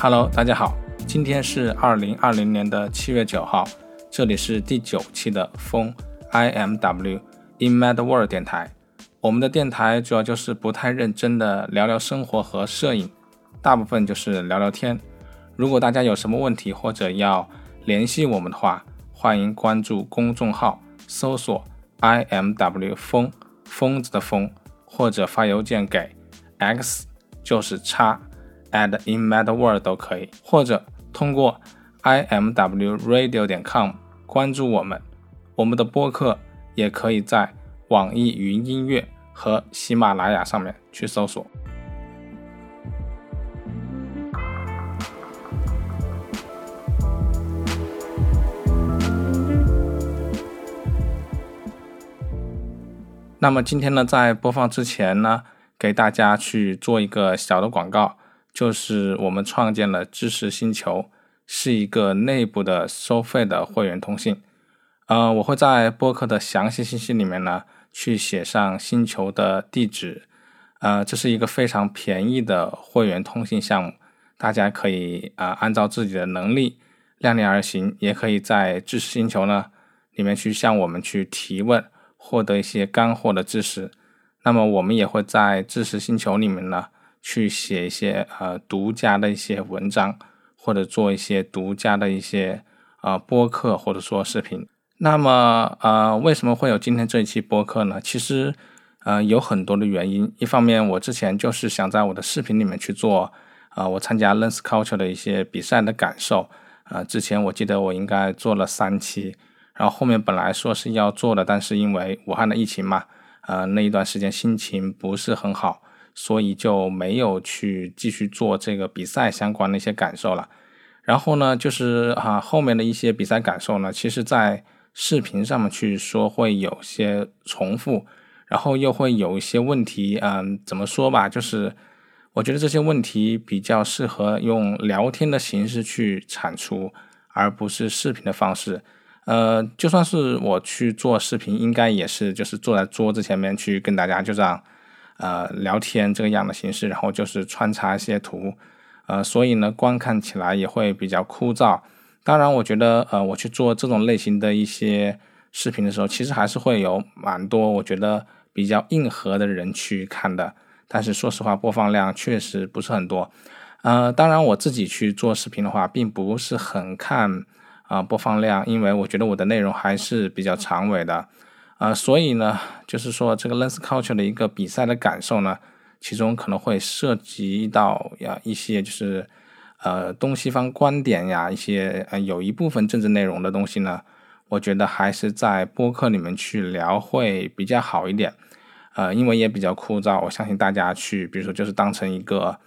Hello，大家好，今天是二零二零年的七月九号，这里是第九期的风 I M W In Mad World 电台。我们的电台主要就是不太认真的聊聊生活和摄影，大部分就是聊聊天。如果大家有什么问题或者要联系我们的话，欢迎关注公众号，搜索 I M W 风疯子的疯，或者发邮件给 x 就是叉。At in mad world 都可以，或者通过 i m w radio 点 com 关注我们。我们的播客也可以在网易云音乐和喜马拉雅上面去搜索。那么今天呢，在播放之前呢，给大家去做一个小的广告。就是我们创建了知识星球，是一个内部的收费的会员通信。呃，我会在播客的详细信息里面呢，去写上星球的地址。呃，这是一个非常便宜的会员通信项目，大家可以啊按照自己的能力量力而行，也可以在知识星球呢里面去向我们去提问，获得一些干货的知识。那么我们也会在知识星球里面呢。去写一些呃独家的一些文章，或者做一些独家的一些呃播客，或者说视频。那么呃为什么会有今天这一期播客呢？其实呃有很多的原因。一方面我之前就是想在我的视频里面去做啊我参加 Lens Culture 的一些比赛的感受啊。之前我记得我应该做了三期，然后后面本来说是要做的，但是因为武汉的疫情嘛，呃那一段时间心情不是很好。所以就没有去继续做这个比赛相关的一些感受了。然后呢，就是啊后面的一些比赛感受呢，其实在视频上面去说会有些重复，然后又会有一些问题。嗯，怎么说吧，就是我觉得这些问题比较适合用聊天的形式去产出，而不是视频的方式。呃，就算是我去做视频，应该也是就是坐在桌子前面去跟大家就这样。呃，聊天这个样的形式，然后就是穿插一些图，呃，所以呢，观看起来也会比较枯燥。当然，我觉得，呃，我去做这种类型的一些视频的时候，其实还是会有蛮多我觉得比较硬核的人去看的。但是说实话，播放量确实不是很多。呃，当然我自己去做视频的话，并不是很看啊播放量，因为我觉得我的内容还是比较长尾的。啊，所以呢，就是说这个 Lens Culture 的一个比赛的感受呢，其中可能会涉及到呀一些就是呃东西方观点呀，一些呃有一部分政治内容的东西呢，我觉得还是在播客里面去聊会比较好一点，呃，因为也比较枯燥，我相信大家去，比如说就是当成一个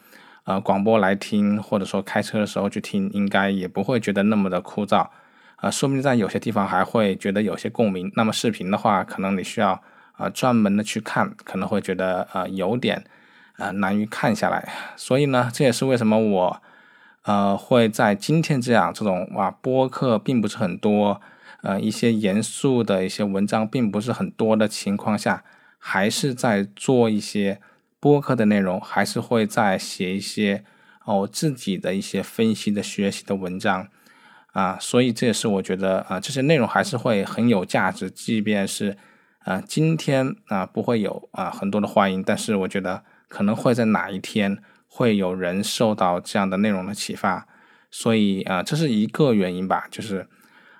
呃广播来听，或者说开车的时候去听，应该也不会觉得那么的枯燥。啊，说不定在有些地方还会觉得有些共鸣。那么视频的话，可能你需要啊专门的去看，可能会觉得呃有点呃难于看下来。所以呢，这也是为什么我呃会在今天这样这种哇播客并不是很多，呃一些严肃的一些文章并不是很多的情况下，还是在做一些播客的内容，还是会在写一些哦自己的一些分析的学习的文章。啊，所以这也是我觉得啊，这些内容还是会很有价值，即便是啊今天啊不会有啊很多的欢迎，但是我觉得可能会在哪一天会有人受到这样的内容的启发，所以啊这是一个原因吧，就是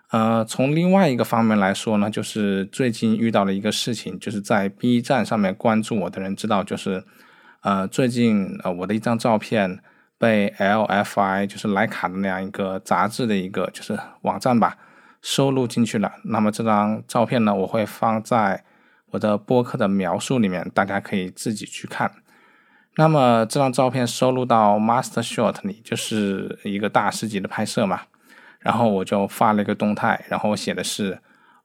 呃从另外一个方面来说呢，就是最近遇到了一个事情，就是在 B 站上面关注我的人知道，就是呃最近呃我的一张照片。被 LFI 就是莱卡的那样一个杂志的一个就是网站吧收录进去了。那么这张照片呢，我会放在我的播客的描述里面，大家可以自己去看。那么这张照片收录到 Master Shot 里，就是一个大师级的拍摄嘛。然后我就发了一个动态，然后我写的是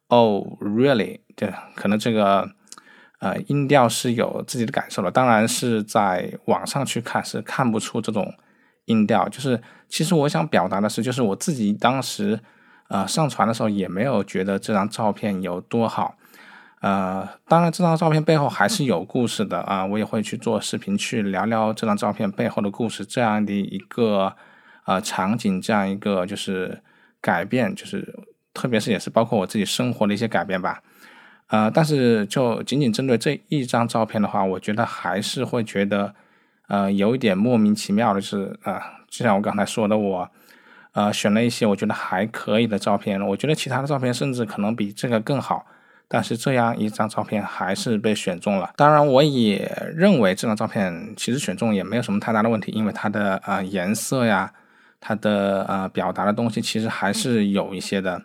“Oh really”，对，可能这个。呃，音调是有自己的感受的，当然是在网上去看是看不出这种音调。就是其实我想表达的是，就是我自己当时呃上传的时候也没有觉得这张照片有多好。呃，当然这张照片背后还是有故事的啊，我也会去做视频去聊聊这张照片背后的故事。这样的一个呃场景这样一个就是改变，就是特别是也是包括我自己生活的一些改变吧。呃，但是就仅仅针对这一张照片的话，我觉得还是会觉得，呃，有一点莫名其妙的是，啊，就像我刚才说的，我，呃，选了一些我觉得还可以的照片，我觉得其他的照片甚至可能比这个更好，但是这样一张照片还是被选中了。当然，我也认为这张照片其实选中也没有什么太大的问题，因为它的呃颜色呀，它的呃表达的东西其实还是有一些的。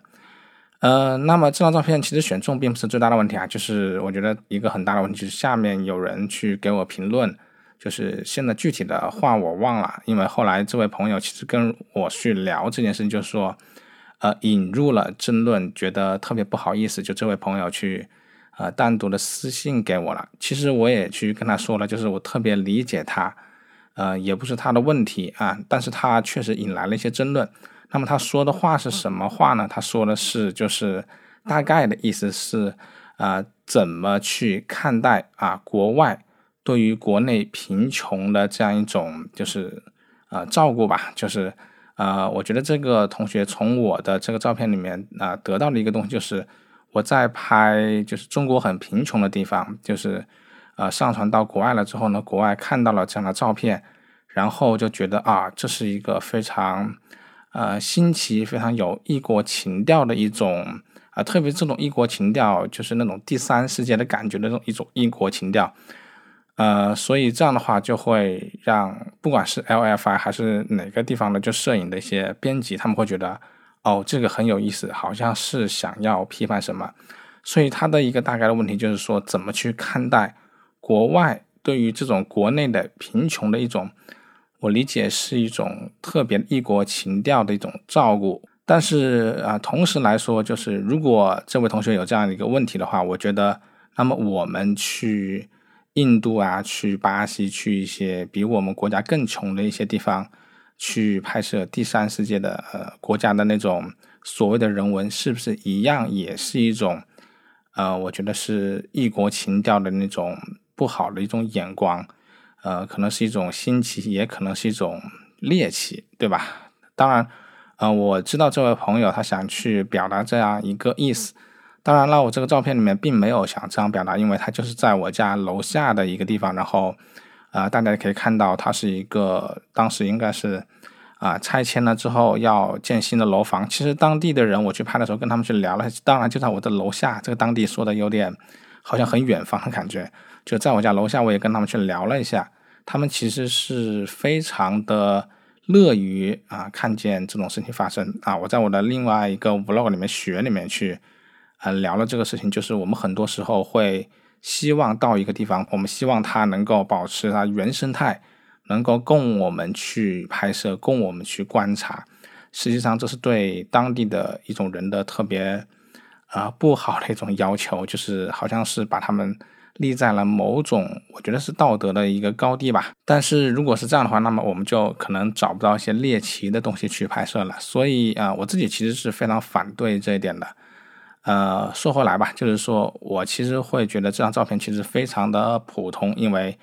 呃，那么这张照片其实选中并不是最大的问题啊，就是我觉得一个很大的问题就是下面有人去给我评论，就是现在具体的话我忘了，因为后来这位朋友其实跟我去聊这件事情，就是说，呃，引入了争论，觉得特别不好意思，就这位朋友去呃单独的私信给我了。其实我也去跟他说了，就是我特别理解他，呃，也不是他的问题啊，但是他确实引来了一些争论。那么他说的话是什么话呢？他说的是，就是大概的意思是，啊，怎么去看待啊国外对于国内贫穷的这样一种就是啊照顾吧？就是啊，我觉得这个同学从我的这个照片里面啊得到的一个东西，就是我在拍就是中国很贫穷的地方，就是呃上传到国外了之后呢，国外看到了这样的照片，然后就觉得啊，这是一个非常。呃，新奇非常有异国情调的一种啊，特别这种异国情调，就是那种第三世界的感觉的那种一种异国情调。呃，所以这样的话就会让不管是 LFI 还是哪个地方的就摄影的一些编辑，他们会觉得哦，这个很有意思，好像是想要批判什么。所以他的一个大概的问题就是说，怎么去看待国外对于这种国内的贫穷的一种。我理解是一种特别异国情调的一种照顾，但是啊，同时来说，就是如果这位同学有这样的一个问题的话，我觉得，那么我们去印度啊，去巴西，去一些比我们国家更穷的一些地方，去拍摄第三世界的呃国家的那种所谓的人文，是不是一样也是一种呃，我觉得是异国情调的那种不好的一种眼光。呃，可能是一种新奇，也可能是一种猎奇，对吧？当然，呃，我知道这位朋友他想去表达这样一个意思。当然了，我这个照片里面并没有想这样表达，因为他就是在我家楼下的一个地方。然后，呃，大家可以看到，它是一个当时应该是啊拆迁了之后要建新的楼房。其实当地的人我去拍的时候，跟他们去聊了，当然就在我的楼下。这个当地说的有点好像很远方的感觉。就在我家楼下，我也跟他们去聊了一下，他们其实是非常的乐于啊看见这种事情发生啊。我在我的另外一个 vlog 里面学里面去啊聊了这个事情，就是我们很多时候会希望到一个地方，我们希望它能够保持它原生态，能够供我们去拍摄，供我们去观察。实际上，这是对当地的一种人的特别啊不好的一种要求，就是好像是把他们。立在了某种，我觉得是道德的一个高地吧。但是如果是这样的话，那么我们就可能找不到一些猎奇的东西去拍摄了。所以啊，我自己其实是非常反对这一点的。呃，说回来吧，就是说我其实会觉得这张照片其实非常的普通，因为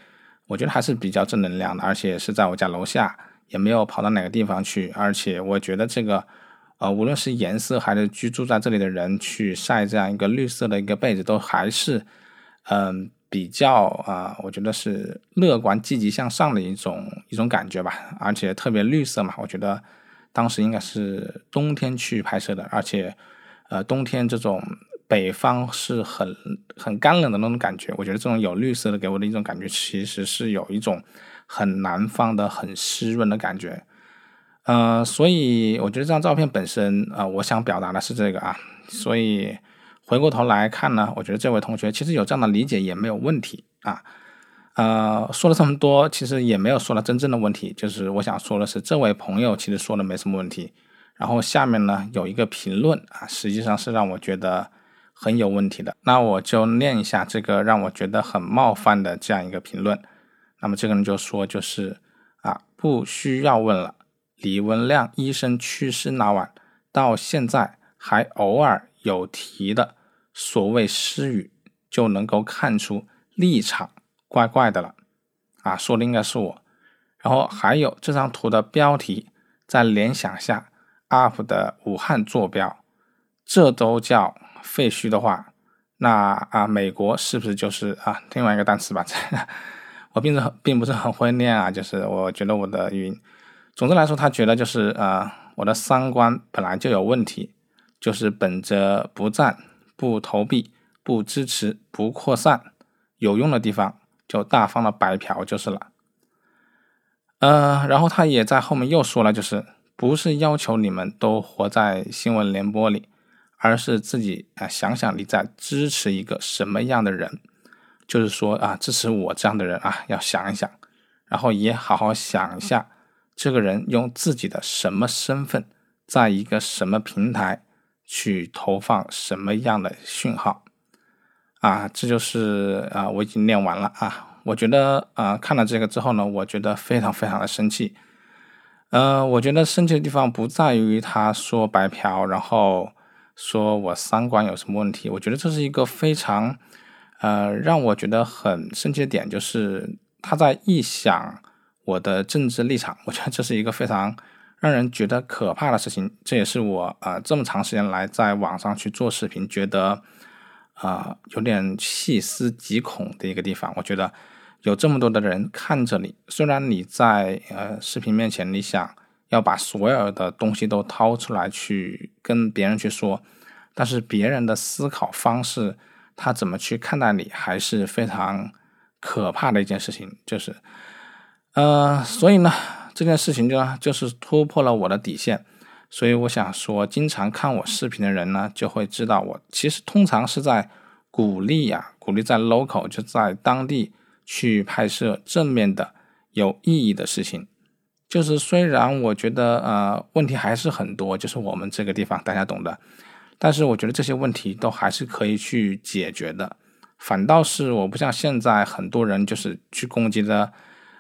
我觉得还是比较正能量的，而且是在我家楼下，也没有跑到哪个地方去。而且我觉得这个，呃，无论是颜色还是居住在这里的人去晒这样一个绿色的一个被子，都还是。嗯，比较啊，我觉得是乐观、积极向上的一种一种感觉吧，而且特别绿色嘛。我觉得当时应该是冬天去拍摄的，而且呃，冬天这种北方是很很干冷的那种感觉。我觉得这种有绿色的给我的一种感觉，其实是有一种很南方的很湿润的感觉。呃，所以我觉得这张照片本身啊，我想表达的是这个啊，所以。回过头来看呢，我觉得这位同学其实有这样的理解也没有问题啊。呃，说了这么多，其实也没有说到真正的问题。就是我想说的是，这位朋友其实说的没什么问题。然后下面呢有一个评论啊，实际上是让我觉得很有问题的。那我就念一下这个让我觉得很冒犯的这样一个评论。那么这个人就说，就是啊，不需要问了。李文亮医生去世那晚到现在还偶尔有提的。所谓失语，就能够看出立场怪怪的了，啊，说的应该是我。然后还有这张图的标题，再联想下 UP 的武汉坐标，这都叫废墟的话，那啊，美国是不是就是啊另外一个单词吧？我并不并不是很会念啊，就是我觉得我的语音，总之来说，他觉得就是呃，我的三观本来就有问题，就是本着不赞、不投币、不支持、不扩散，有用的地方就大方的白嫖就是了。呃，然后他也在后面又说了，就是不是要求你们都活在新闻联播里，而是自己啊想想你在支持一个什么样的人，就是说啊支持我这样的人啊要想一想，然后也好好想一下，这个人用自己的什么身份，在一个什么平台去投放什么样的讯号，啊，这就是啊我已经念完了啊。我觉得啊，看了这个之后呢，我觉得非常非常的生气。呃，我觉得生气的地方不在于他说白嫖，然后说我三观有什么问题。我觉得这是一个非常呃让我觉得很生气的点，就是他在臆想我的政治立场。我觉得这是一个非常让人觉得可怕的事情。这也是我啊这么长时间来在网上去做视频，觉得啊有点细思极恐的一个地方。我觉得。有这么多的人看着你，虽然你在呃视频面前，你想要把所有的东西都掏出来去跟别人去说，但是别人的思考方式，他怎么去看待你，还是非常可怕的一件事情。就是，呃，所以呢，这件事情就就是突破了我的底线。所以我想说，经常看我视频的人呢，就会知道我其实通常是在鼓励呀，鼓励在 local 就在当地。去拍摄正面的有意义的事情，就是虽然我觉得呃问题还是很多，就是我们这个地方大家懂的，但是我觉得这些问题都还是可以去解决的。反倒是我不像现在很多人就是去攻击的，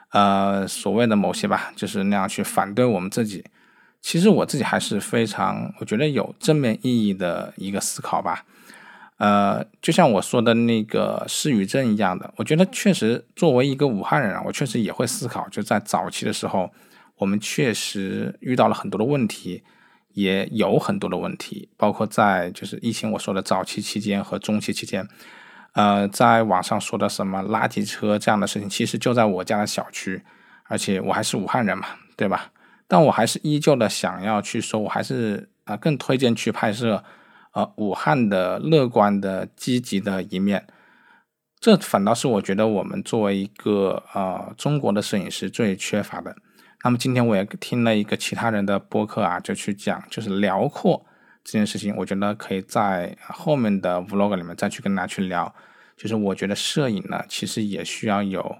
呃所谓的某些吧，就是那样去反对我们自己。其实我自己还是非常我觉得有正面意义的一个思考吧。呃，就像我说的那个失语症一样的，我觉得确实作为一个武汉人啊，我确实也会思考，就在早期的时候，我们确实遇到了很多的问题，也有很多的问题，包括在就是疫情我说的早期期间和中期期间，呃，在网上说的什么垃圾车这样的事情，其实就在我家的小区，而且我还是武汉人嘛，对吧？但我还是依旧的想要去说，我还是啊更推荐去拍摄。呃，武汉的乐观的、积极的一面，这反倒是我觉得我们作为一个呃中国的摄影师最缺乏的。那么今天我也听了一个其他人的播客啊，就去讲就是辽阔这件事情，我觉得可以在后面的 vlog 里面再去跟大家去聊。就是我觉得摄影呢，其实也需要有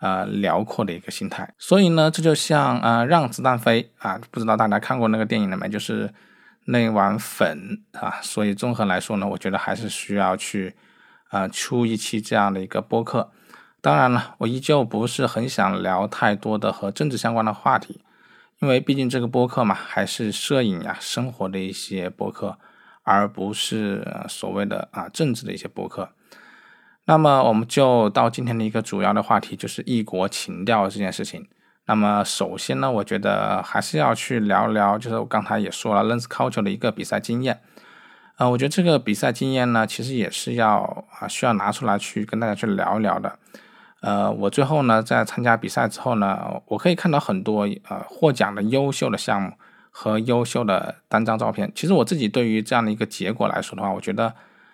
呃辽阔的一个心态。所以呢，这就像呃让子弹飞啊，不知道大家看过那个电影了没？就是。那碗粉啊，所以综合来说呢，我觉得还是需要去啊出一期这样的一个播客。当然了，我依旧不是很想聊太多的和政治相关的话题，因为毕竟这个播客嘛，还是摄影呀、生活的一些播客，而不是所谓的啊政治的一些播客。那么我们就到今天的一个主要的话题，就是异国情调这件事情。那么首先呢，我觉得还是要去聊聊，就是我刚才也说了，Lens Culture 的一个比赛经验。呃，我觉得这个比赛经验呢，其实也是要啊需要拿出来去跟大家去聊一聊的。呃，我最后呢，在参加比赛之后呢，我可以看到很多呃获奖的优秀的项目和优秀的单张照片。其实我自己对于这样的一个结果来说的话，我觉得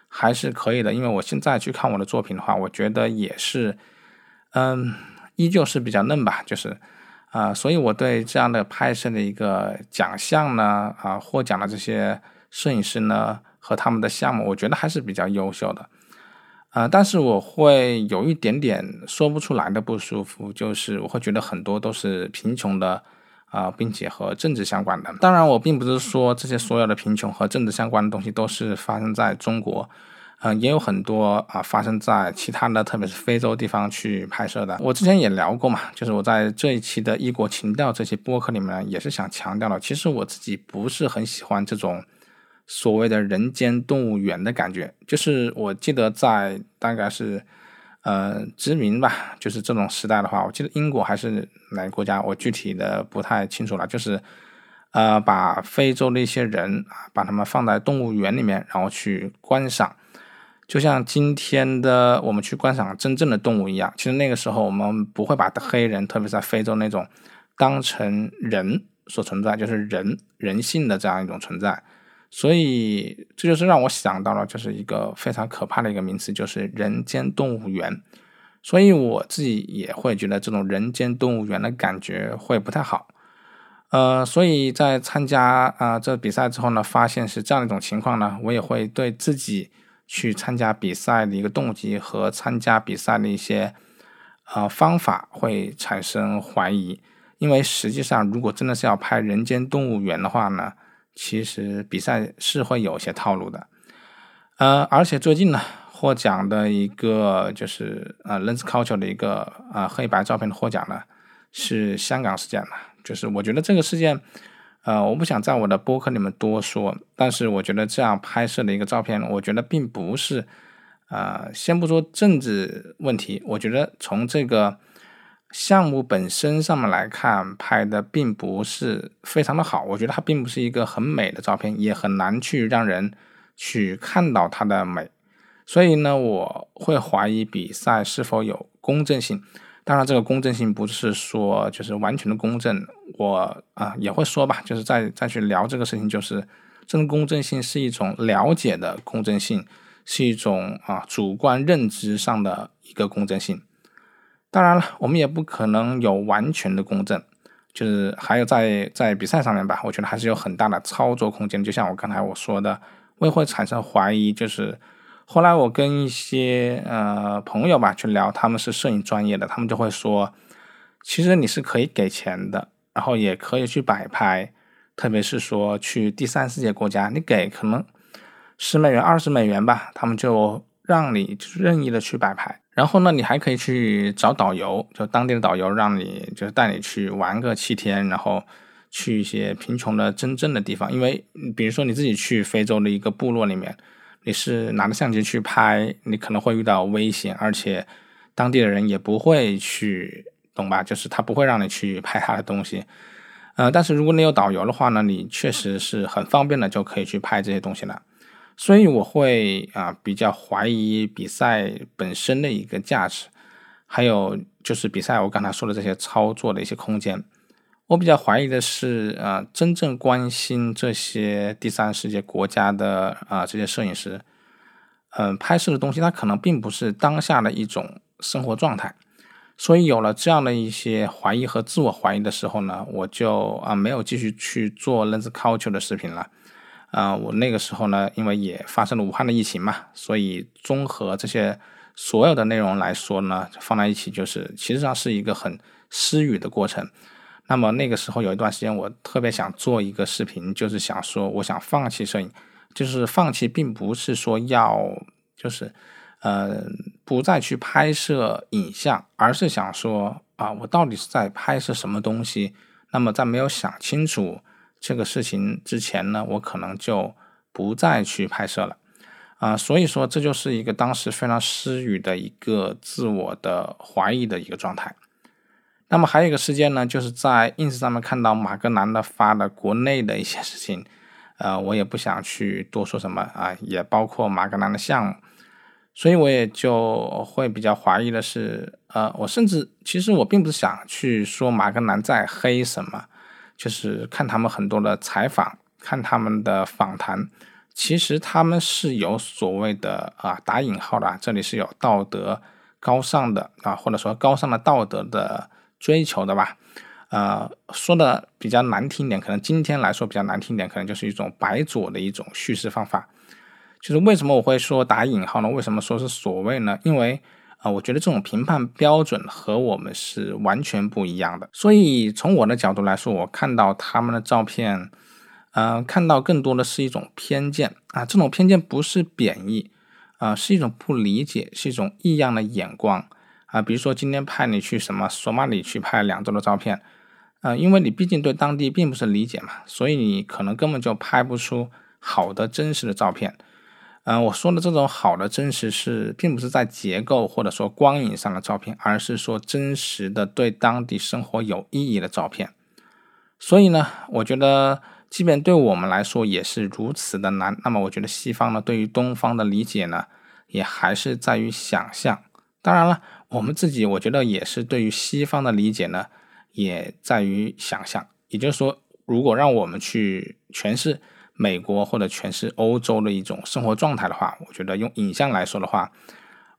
还是可以的，因为我现在去看我的作品的话，我觉得也是，嗯，依旧是比较嫩吧，就是。啊，所以我对这样的拍摄的一个奖项呢，啊，获奖的这些摄影师呢和他们的项目，我觉得还是比较优秀的，啊，但是我会有一点点说不出来的不舒服，就是我会觉得很多都是贫穷的，啊，并且和政治相关的。当然，我并不是说这些所有的贫穷和政治相关的东西都是发生在中国。嗯，也有很多啊，发生在其他的，特别是非洲地方去拍摄的。我之前也聊过嘛，就是我在这一期的异国情调这期播客里面，也是想强调了，其实我自己不是很喜欢这种所谓的人间动物园的感觉。就是我记得在大概是呃殖民吧，就是这种时代的话，我记得英国还是哪个国家，我具体的不太清楚了。就是呃，把非洲的一些人啊，把他们放在动物园里面，然后去观赏，就像今天的我们去观赏真正的动物一样。其实那个时候我们不会把黑人，特别在非洲那种，当成人所存在，就是人人性的这样一种存在。所以这就是让我想到了，就是一个非常可怕的一个名词，就是人间动物园。所以我自己也会觉得这种人间动物园的感觉会不太好。呃，所以在参加啊这比赛之后呢，发现是这样一种情况呢，我也会对自己去参加比赛的一个动机和参加比赛的一些呃方法会产生怀疑。因为实际上，如果真的是要拍人间动物园的话呢，其实比赛是会有些套路的，呃，而且最近呢，获奖的一个就是呃，Lens Culture 的一个啊黑白照片的获奖呢，是香港事件了。就是我觉得这个事件，呃，我不想在我的播客里面多说，但是我觉得这样拍摄的一个照片，我觉得并不是，呃，先不说政治问题，我觉得从这个。项目本身上面来看，拍的并不是非常的好，我觉得它并不是一个很美的照片，也很难去让人去看到它的美。所以呢，我会怀疑比赛是否有公正性。当然，这个公正性不是说就是完全的公正，我啊也会说吧，就是再再去聊这个事情，就是这种公正性是一种了解的公正性，是一种啊主观认知上的一个公正性。当然了，我们也不可能有完全的公正，就是还有在在比赛上面吧，我觉得还是有很大的操作空间。就像我刚才我说的，我也会产生怀疑。就是后来我跟一些呃朋友吧去聊，他们是摄影专业的，他们就会说，其实你是可以给钱的，然后也可以去摆拍，特别是说去第三世界国家，你给可能十美元、二十美元吧，他们就让你就任意的去摆拍。然后呢，你还可以去找导游，就当地的导游，让你就是带你去玩个七天，然后去一些贫穷的真正的地方。因为比如说你自己去非洲的一个部落里面，你是拿着相机去拍，你可能会遇到危险，而且当地的人也不会去，懂吧？就是他不会让你去拍他的东西。呃，但是如果你有导游的话呢，你确实是很方便的，就可以去拍这些东西了。所以我会啊比较怀疑比赛本身的一个价值，还有就是比赛我刚才说的这些操作的一些空间。我比较怀疑的是啊，真正关心这些第三世界国家的啊这些摄影师，嗯，拍摄的东西它可能并不是当下的一种生活状态。所以有了这样的一些怀疑和自我怀疑的时候呢，我就啊没有继续去做 lens culture 的视频了。啊，我那个时候呢，因为也发生了武汉的疫情嘛，所以综合这些所有的内容来说呢，放在一起就是，其实上是一个很失语的过程。那么那个时候有一段时间，我特别想做一个视频，就是想说，我想放弃摄影，就是放弃，并不是说要，就是呃，不再去拍摄影像，而是想说啊，我到底是在拍摄什么东西？那么在没有想清楚。这个事情之前呢，我可能就不再去拍摄了，啊，所以说这就是一个当时非常失语的一个自我的怀疑的一个状态。那么还有一个事件呢，就是在 ins 上面看到马格南的发的国内的一些事情，呃，我也不想去多说什么啊，也包括马格南的项目，所以我也就会比较怀疑的是，呃，我甚至其实我并不是想去说马格南在黑什么。就是看他们很多的采访，看他们的访谈，其实他们是有所谓的啊打引号的，这里是有道德高尚的啊，或者说高尚的道德的追求的吧。呃，说的比较难听点，可能今天来说比较难听点，可能就是一种白左的一种叙事方法。就是为什么我会说打引号呢？为什么说是所谓呢？因为。啊，我觉得这种评判标准和我们是完全不一样的。所以从我的角度来说，我看到他们的照片，呃，看到更多的是一种偏见啊。这种偏见不是贬义啊，是一种不理解，是一种异样的眼光啊。比如说今天派你去什么索马里去拍两周的照片，啊，因为你毕竟对当地并不是理解嘛，所以你可能根本就拍不出好的真实的照片。嗯，我说的这种好的真实是，并不是在结构或者说光影上的照片，而是说真实的对当地生活有意义的照片。所以呢，我觉得，即便对我们来说也是如此的难，那么我觉得西方呢，对于东方的理解呢，也还是在于想象。当然了，我们自己我觉得也是对于西方的理解呢，也在于想象。也就是说，如果让我们去诠释美国或者诠释欧洲的一种生活状态的话，我觉得用影像来说的话，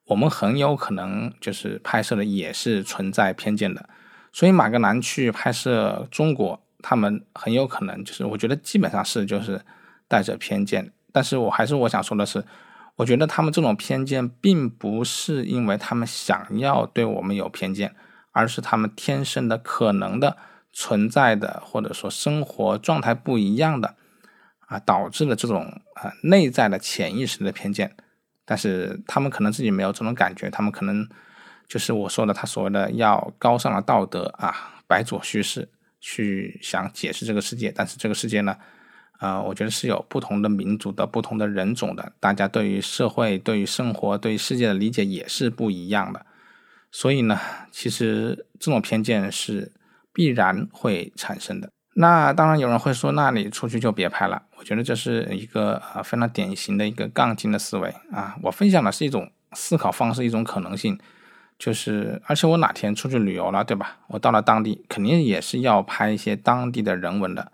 我们很有可能就是拍摄的也是存在偏见的。所以马格南去拍摄中国。他们很有可能就是，我觉得基本上是就是带着偏见，但是我还是我想说的是，我觉得他们这种偏见并不是因为他们想要对我们有偏见，而是他们天生的可能的存在的，或者说生活状态不一样的啊，导致了这种啊内在的潜意识的偏见，但是他们可能自己没有这种感觉，他们可能就是我说的他所谓的要高尚的道德啊，白左叙事。去想解释这个世界，但是这个世界呢，呃，我觉得是有不同的民族的、不同的人种的，大家对于社会、对于生活、对于世界的理解也是不一样的。所以呢，其实这种偏见是必然会产生的。那当然有人会说，那你出去就别拍了。我觉得这是一个呃非常典型的一个杠精的思维啊。我分享的是一种思考方式，一种可能性。就是，而且我哪天出去旅游了，对吧？我到了当地，肯定也是要拍一些当地的人文的。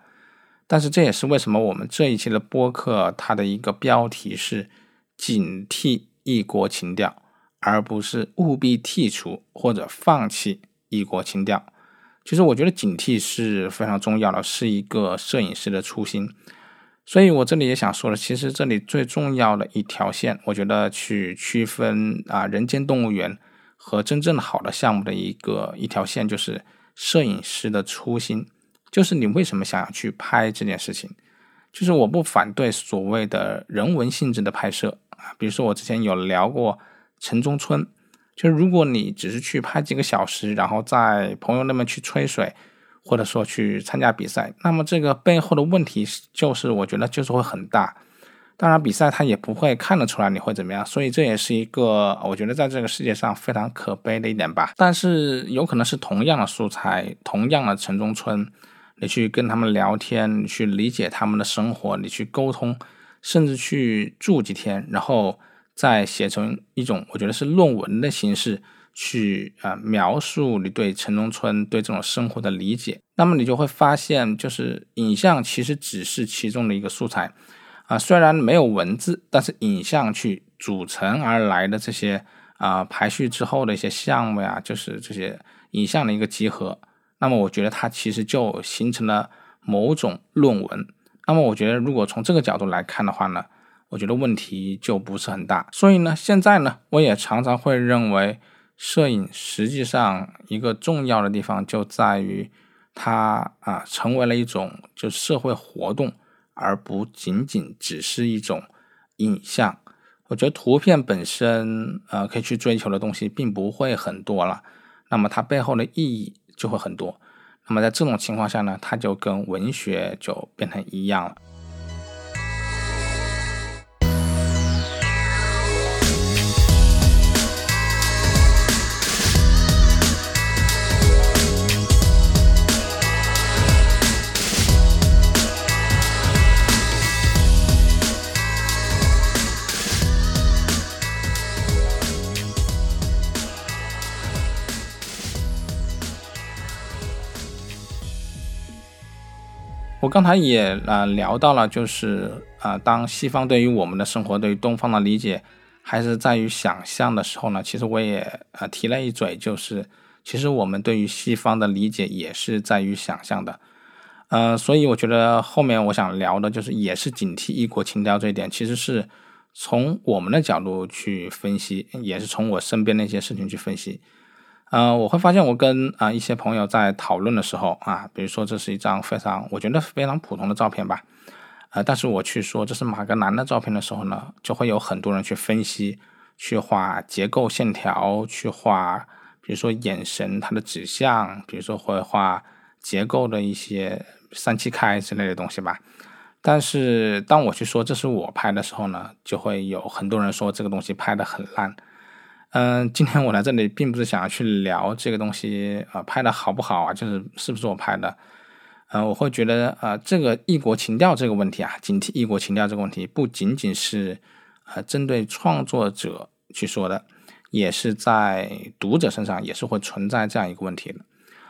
但是这也是为什么我们这一期的播客，它的一个标题是“警惕异国情调”，而不是务必剔除或者放弃异国情调。其实我觉得警惕是非常重要的，是一个摄影师的初心。所以我这里也想说了，其实这里最重要的一条线，我觉得去区分啊，人间动物园。和真正好的项目的一个一条线，就是摄影师的初心，就是你为什么想要去拍这件事情。就是我不反对所谓的人文性质的拍摄啊，比如说我之前有聊过城中村，就是如果你只是去拍几个小时，然后在朋友那边去吹水，或者说去参加比赛，那么这个背后的问题就是我觉得就是会很大。当然，比赛他也不会看得出来你会怎么样，所以这也是一个我觉得在这个世界上非常可悲的一点吧。但是有可能是同样的素材，同样的城中村，你去跟他们聊天，你去理解他们的生活，你去沟通，甚至去住几天，然后再写成一种我觉得是论文的形式去啊描述你对城中村对这种生活的理解，那么你就会发现，就是影像其实只是其中的一个素材。啊，虽然没有文字，但是影像去组成而来的这些啊排序之后的一些项目呀，就是这些影像的一个集合。那么我觉得它其实就形成了某种论文。那么我觉得如果从这个角度来看的话呢，我觉得问题就不是很大。所以呢，现在呢，我也常常会认为，摄影实际上一个重要的地方就在于它啊成为了一种就社会活动。而不仅仅只是一种影像，我觉得图片本身，呃，可以去追求的东西并不会很多了，那么它背后的意义就会很多。那么在这种情况下呢，它就跟文学就变成一样了。我刚才也呃聊到了，就是啊，当西方对于我们的生活，对于东方的理解，还是在于想象的时候呢，其实我也呃提了一嘴，就是其实我们对于西方的理解也是在于想象的，呃，所以我觉得后面我想聊的就是也是警惕异国情调这一点，其实是从我们的角度去分析，也是从我身边的一些事情去分析。嗯，我会发现我跟啊一些朋友在讨论的时候啊，比如说这是一张非常我觉得非常普通的照片吧，呃，但是我去说这是马格南的照片的时候呢，就会有很多人去分析，去画结构线条，去画，比如说眼神它的指向，比如说会画结构的一些三七开之类的东西吧。但是当我去说这是我拍的时候呢，就会有很多人说这个东西拍的很烂。嗯，今天我来这里并不是想要去聊这个东西啊，拍的好不好啊，就是是不是我拍的，呃，我会觉得啊，这个异国情调这个问题啊，警惕异国情调这个问题，不仅仅是呃针对创作者去说的，也是在读者身上也是会存在这样一个问题的。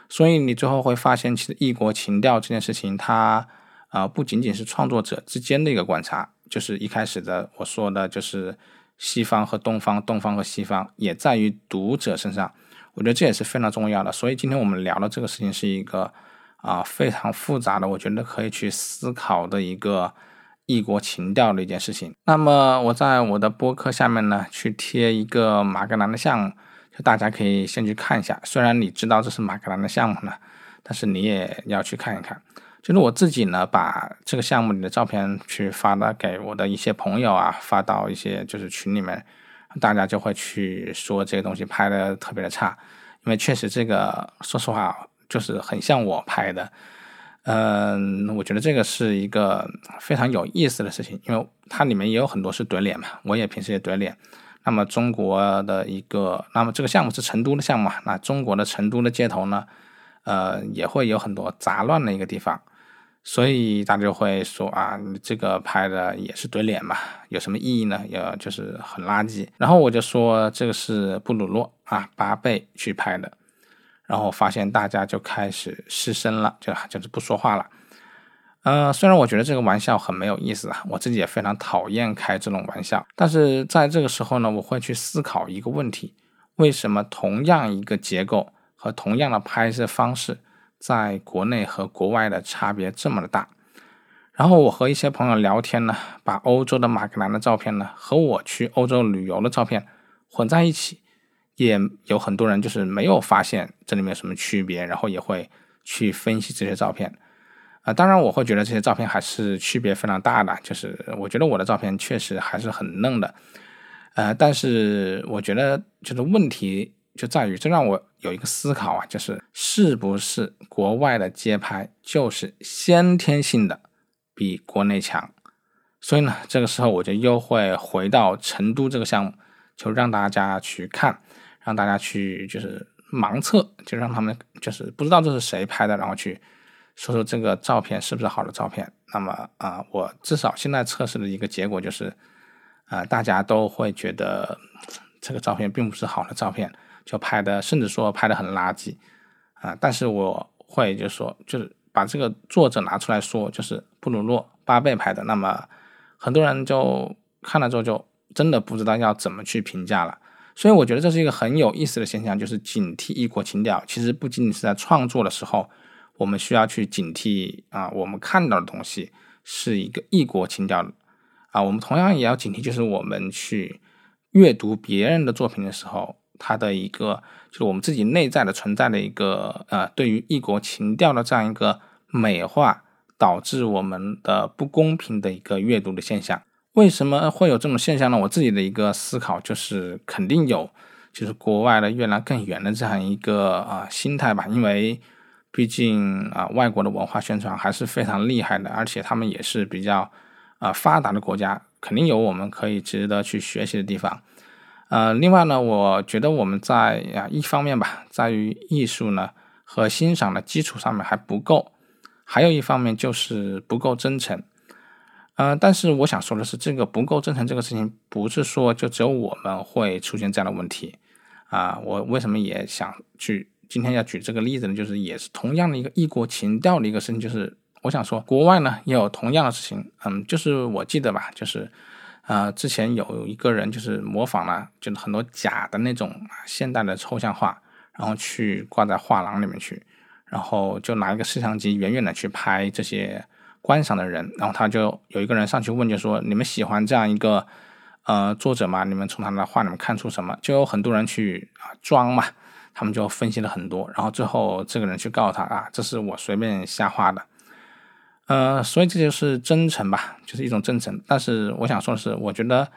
所以你最后会发现，其实异国情调这件事情，它啊不仅仅是创作者之间的一个观察，就是一开始的我说的，就是西方和东方，东方和西方，也在于读者身上。我觉得这也是非常重要的。所以今天我们聊的这个事情是一个啊非常复杂的，我觉得可以去思考的一个异国情调的一件事情。那么我在我的播客下面呢，去贴一个马格南的项目。就大家可以先去看一下，虽然你知道这是马格南的项目呢，但是你也要去看一看。就是我自己呢，把这个项目里的照片去发了给我的一些朋友啊，发到一些就是群里面，大家就会去说这个东西拍的特别的差，因为确实这个说实话就是很像我拍的。嗯，我觉得这个是一个非常有意思的事情，因为它里面也有很多是怼脸嘛，我也平时也怼脸。那么中国的一个，那么这个项目是成都的项目嘛，那中国的成都的街头呢，呃，也会有很多杂乱的一个地方，所以大家就会说啊，你这个拍的也是怼脸嘛，有什么意义呢？也就是很垃圾。然后我就说这个是布鲁诺啊，八倍去拍的，然后发现大家就开始失声了，就就是不说话了。呃，虽然我觉得这个玩笑很没有意思啊，我自己也非常讨厌开这种玩笑，但是在这个时候呢，我会去思考一个问题：为什么同样一个结构和同样的拍摄方式，在国内和国外的差别这么的大？然后我和一些朋友聊天呢，把欧洲的马格南的照片呢和我去欧洲旅游的照片混在一起，也有很多人就是没有发现这里面有什么区别，然后也会去分析这些照片。啊，当然我会觉得这些照片还是区别非常大的，就是我觉得我的照片确实还是很嫩的，呃，但是我觉得就是问题就在于，这让我有一个思考啊，就是是不是国外的街拍就是先天性的比国内强？所以呢，这个时候我就又会回到成都这个项目，就让大家去看，让大家去就是盲测，就让他们就是不知道这是谁拍的，然后去。说说这个照片是不是好的照片？那么啊，我至少现在测试的一个结果就是，啊，大家都会觉得这个照片并不是好的照片，就拍的甚至说拍的很垃圾啊。但是我会就说，就是把这个作者拿出来说，就是布鲁诺巴贝拍的。那么很多人就看了之后，就真的不知道要怎么去评价了。所以我觉得这是一个很有意思的现象，就是警惕异国情调。其实不仅仅是在创作的时候。我们需要去警惕啊，我们看到的东西是一个异国情调啊，我们同样也要警惕，就是我们去阅读别人的作品的时候，它的一个就是我们自己内在的存在的一个呃，对于异国情调的这样一个美化，导致我们的不公平的一个阅读的现象。为什么会有这种现象呢？我自己的一个思考就是，肯定有就是国外的越来更远的这样一个啊心态吧，因为。毕竟啊，外国的文化宣传还是非常厉害的，而且他们也是比较啊发达的国家，肯定有我们可以值得去学习的地方。呃，另外呢，我觉得我们在啊一方面吧，在于艺术呢和欣赏的基础上面还不够，还有一方面就是不够真诚。呃，但是我想说的是，这个不够真诚这个事情，不是说就只有我们会出现这样的问题啊。我为什么也想去？今天要举这个例子呢，就是也是同样的一个异国情调的一个事情，就是我想说，国外呢也有同样的事情，嗯，就是我记得吧，就是，呃，之前有一个人就是模仿了，就是很多假的那种现代的抽象画，然后去挂在画廊里面去，然后就拿一个摄像机远远的去拍这些观赏的人，然后他就有一个人上去问，就说你们喜欢这样一个呃作者吗？你们从他的画里面看出什么？就有很多人去啊装嘛。他们就分析了很多，然后最后这个人去告诉他啊，这是我随便瞎画的，呃，所以这就是真诚吧，就是一种真诚。但是我想说的是，我觉得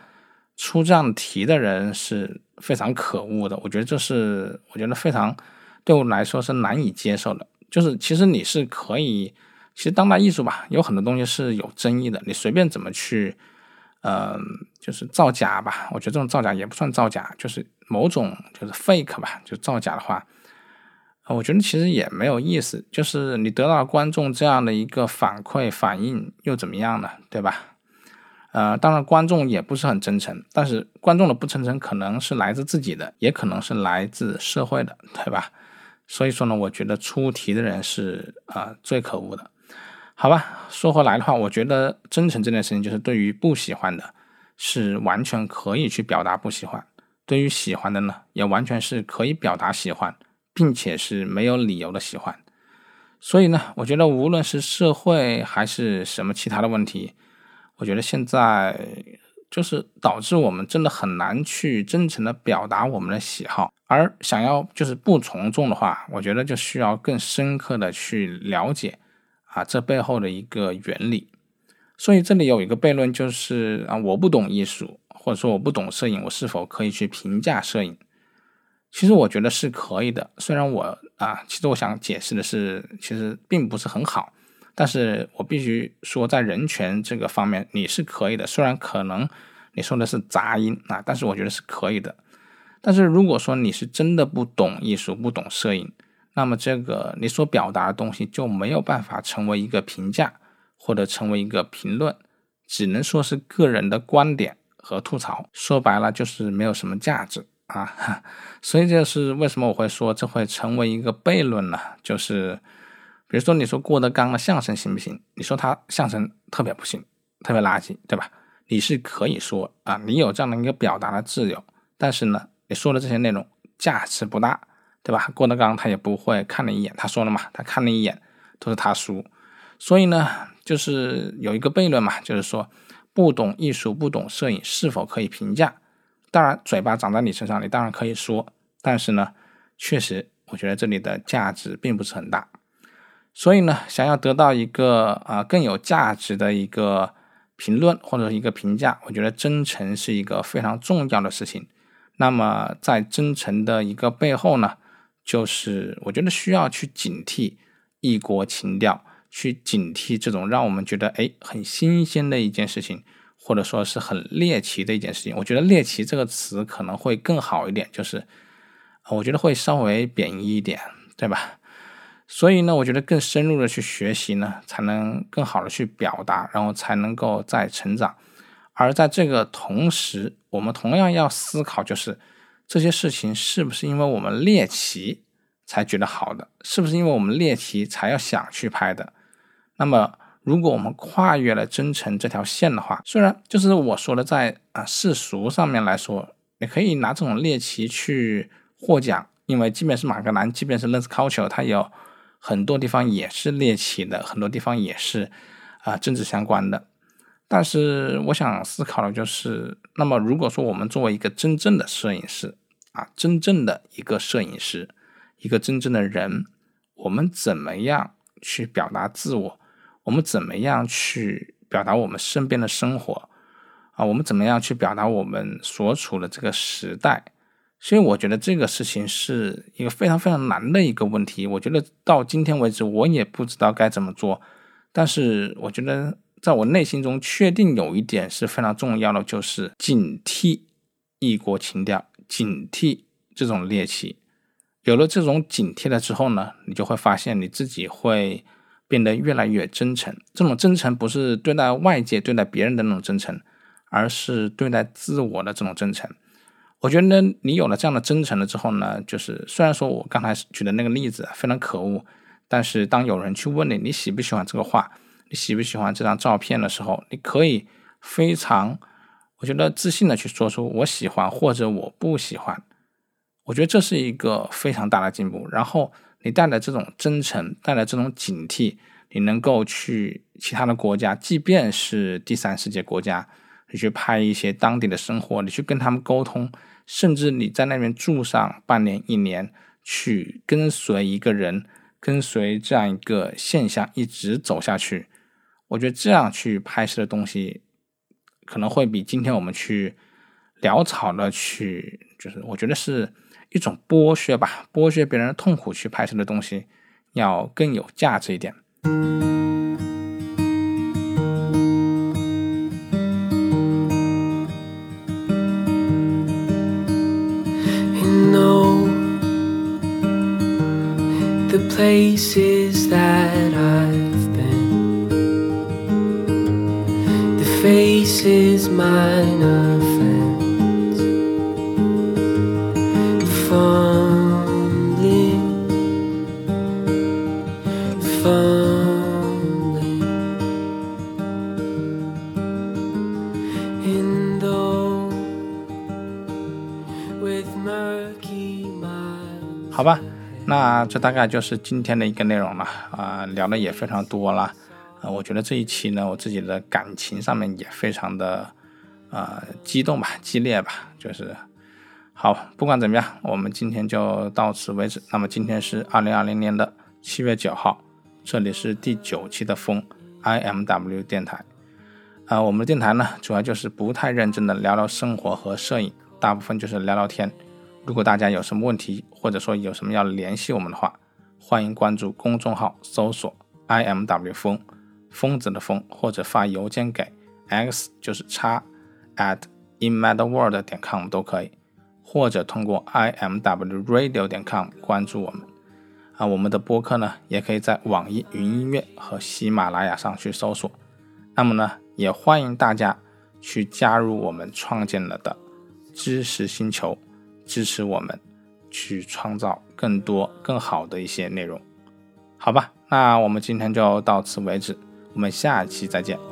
出这样题的人是非常可恶的，我觉得这是我觉得非常对我来说是难以接受的。就是其实你是可以，其实当代艺术吧，有很多东西是有争议的，你随便怎么去。嗯，就是造假吧。我觉得这种造假也不算造假，就是某种就是 fake 吧。就造假的话，我觉得其实也没有意思。就是你得到观众这样的一个反馈反应又怎么样呢？对吧？呃，当然观众也不是很真诚，但是观众的不真诚可能是来自自己的，也可能是来自社会的，对吧？所以说呢，我觉得出题的人是啊最可恶的。好吧，说回来的话，我觉得真诚这件事情，就是对于不喜欢的，是完全可以去表达不喜欢；对于喜欢的呢，也完全是可以表达喜欢，并且是没有理由的喜欢。所以呢，我觉得无论是社会还是什么其他的问题。我觉得现在就是导致我们真的很难去真诚的表达我们的喜好，而想要就是不从众的话，我觉得就需要更深刻的去了解啊这背后的一个原理。所以这里有一个悖论，就是啊我不懂艺术，或者说我不懂摄影，我是否可以去评价摄影？其实我觉得是可以的，虽然我啊，其实我想解释的是，其实并不是很好。但是我必须说，在人权这个方面，你是可以的。虽然可能你说的是杂音啊，但是我觉得是可以的。但是如果说你是真的不懂艺术、不懂摄影，那么这个你所表达的东西就没有办法成为一个评价，或者成为一个评论，只能说是个人的观点和吐槽。说白了就是没有什么价值啊。所以这是为什么我会说这会成为一个悖论呢？就是。比如说，你说郭德纲的相声行不行？你说他相声特别不行，特别垃圾，对吧？你是可以说啊，你有这样的一个表达的自由，但是呢，你说的这些内容价值不大，对吧？郭德纲他也不会看了一眼，他说了嘛，他看了一眼都是他输，所以呢，就是有一个悖论嘛，就是说不懂艺术、不懂摄影是否可以评价？当然，嘴巴长在你身上，你当然可以说，但是呢，确实，我觉得这里的价值并不是很大。所以呢，想要得到一个啊更有价值的一个评论或者一个评价，我觉得真诚是一个非常重要的事情。那么在真诚的一个背后呢，就是我觉得需要去警惕异国情调，去警惕这种让我们觉得哎很新鲜的一件事情，或者说是很猎奇的一件事情。我觉得猎奇这个词可能会更好一点，就是我觉得会稍微贬义一点，对吧？所以呢，我觉得更深入的去学习呢，才能更好的去表达，然后才能够再成长。而在这个同时，我们同样要思考，就是这些事情是不是因为我们猎奇才觉得好的，是不是因为我们猎奇才要想去拍的？那么，如果我们跨越了真诚这条线的话，虽然就是我说的，在啊世俗上面来说，你可以拿这种猎奇去获奖，因为即便是马格南，即便是 Lens Culture，它有。很多地方也是猎奇的，很多地方也是啊政治相关的。但是我想思考的就是，那么如果说我们作为一个真正的摄影师啊，真正的一个摄影师，一个真正的人，我们怎么样去表达自我？我们怎么样去表达我们身边的生活？啊，我们怎么样去表达我们所处的这个时代？所以我觉得这个事情是一个非常非常难的一个问题。我觉得到今天为止，我也不知道该怎么做。但是我觉得，在我内心中，确定有一点是非常重要的，就是警惕异国情调，警惕这种猎奇。有了这种警惕了之后呢，你就会发现你自己会变得越来越真诚。这种真诚不是对待外界、对待别人的那种真诚，而是对待自我的这种真诚。我觉得你有了这样的真诚了之后呢，就是虽然说我刚才举的那个例子非常可恶，但是当有人去问你你喜不喜欢这个画，你喜不喜欢这张照片的时候，你可以非常，我觉得自信的去说出我喜欢或者我不喜欢。我觉得这是一个非常大的进步。然后你带来这种真诚，带来这种警惕，你能够去其他的国家，即便是第三世界国家。你去拍一些当地的生活，你去跟他们沟通，甚至你在那边住上半年、一年，去跟随一个人，跟随这样一个现象一直走下去。我觉得这样去拍摄的东西，可能会比今天我们去潦草的去，就是我觉得是一种剥削吧，剥削别人的痛苦去拍摄的东西，要更有价值一点。places that I've been, the faces mine of. 那这大概就是今天的一个内容了啊、聊的也非常多了。呃，我觉得这一期呢，我自己的感情上面也非常的呃激动吧，激烈吧，就是好，不管怎么样，我们今天就到此为止。那么今天是二零二零年的七月九号，这里是第九期的风 IMW 电台。啊、我们的电台呢，主要就是不太认真的聊聊生活和摄影，大部分就是聊聊天。如果大家有什么问题，或者说有什么要联系我们的话，欢迎关注公众号，搜索 I M W 风，疯子的疯，或者发邮件给 x 就是叉 at inmadworld 点 com 都可以，或者通过 I M W radio 点 com 关注我们。啊，我们的播客呢，也可以在网易云音乐和喜马拉雅上去搜索。那么呢，也欢迎大家去加入我们创建了的知识星球，支持我们去创造更多更好的一些内容。好吧，那我们今天就到此为止，我们下期再见。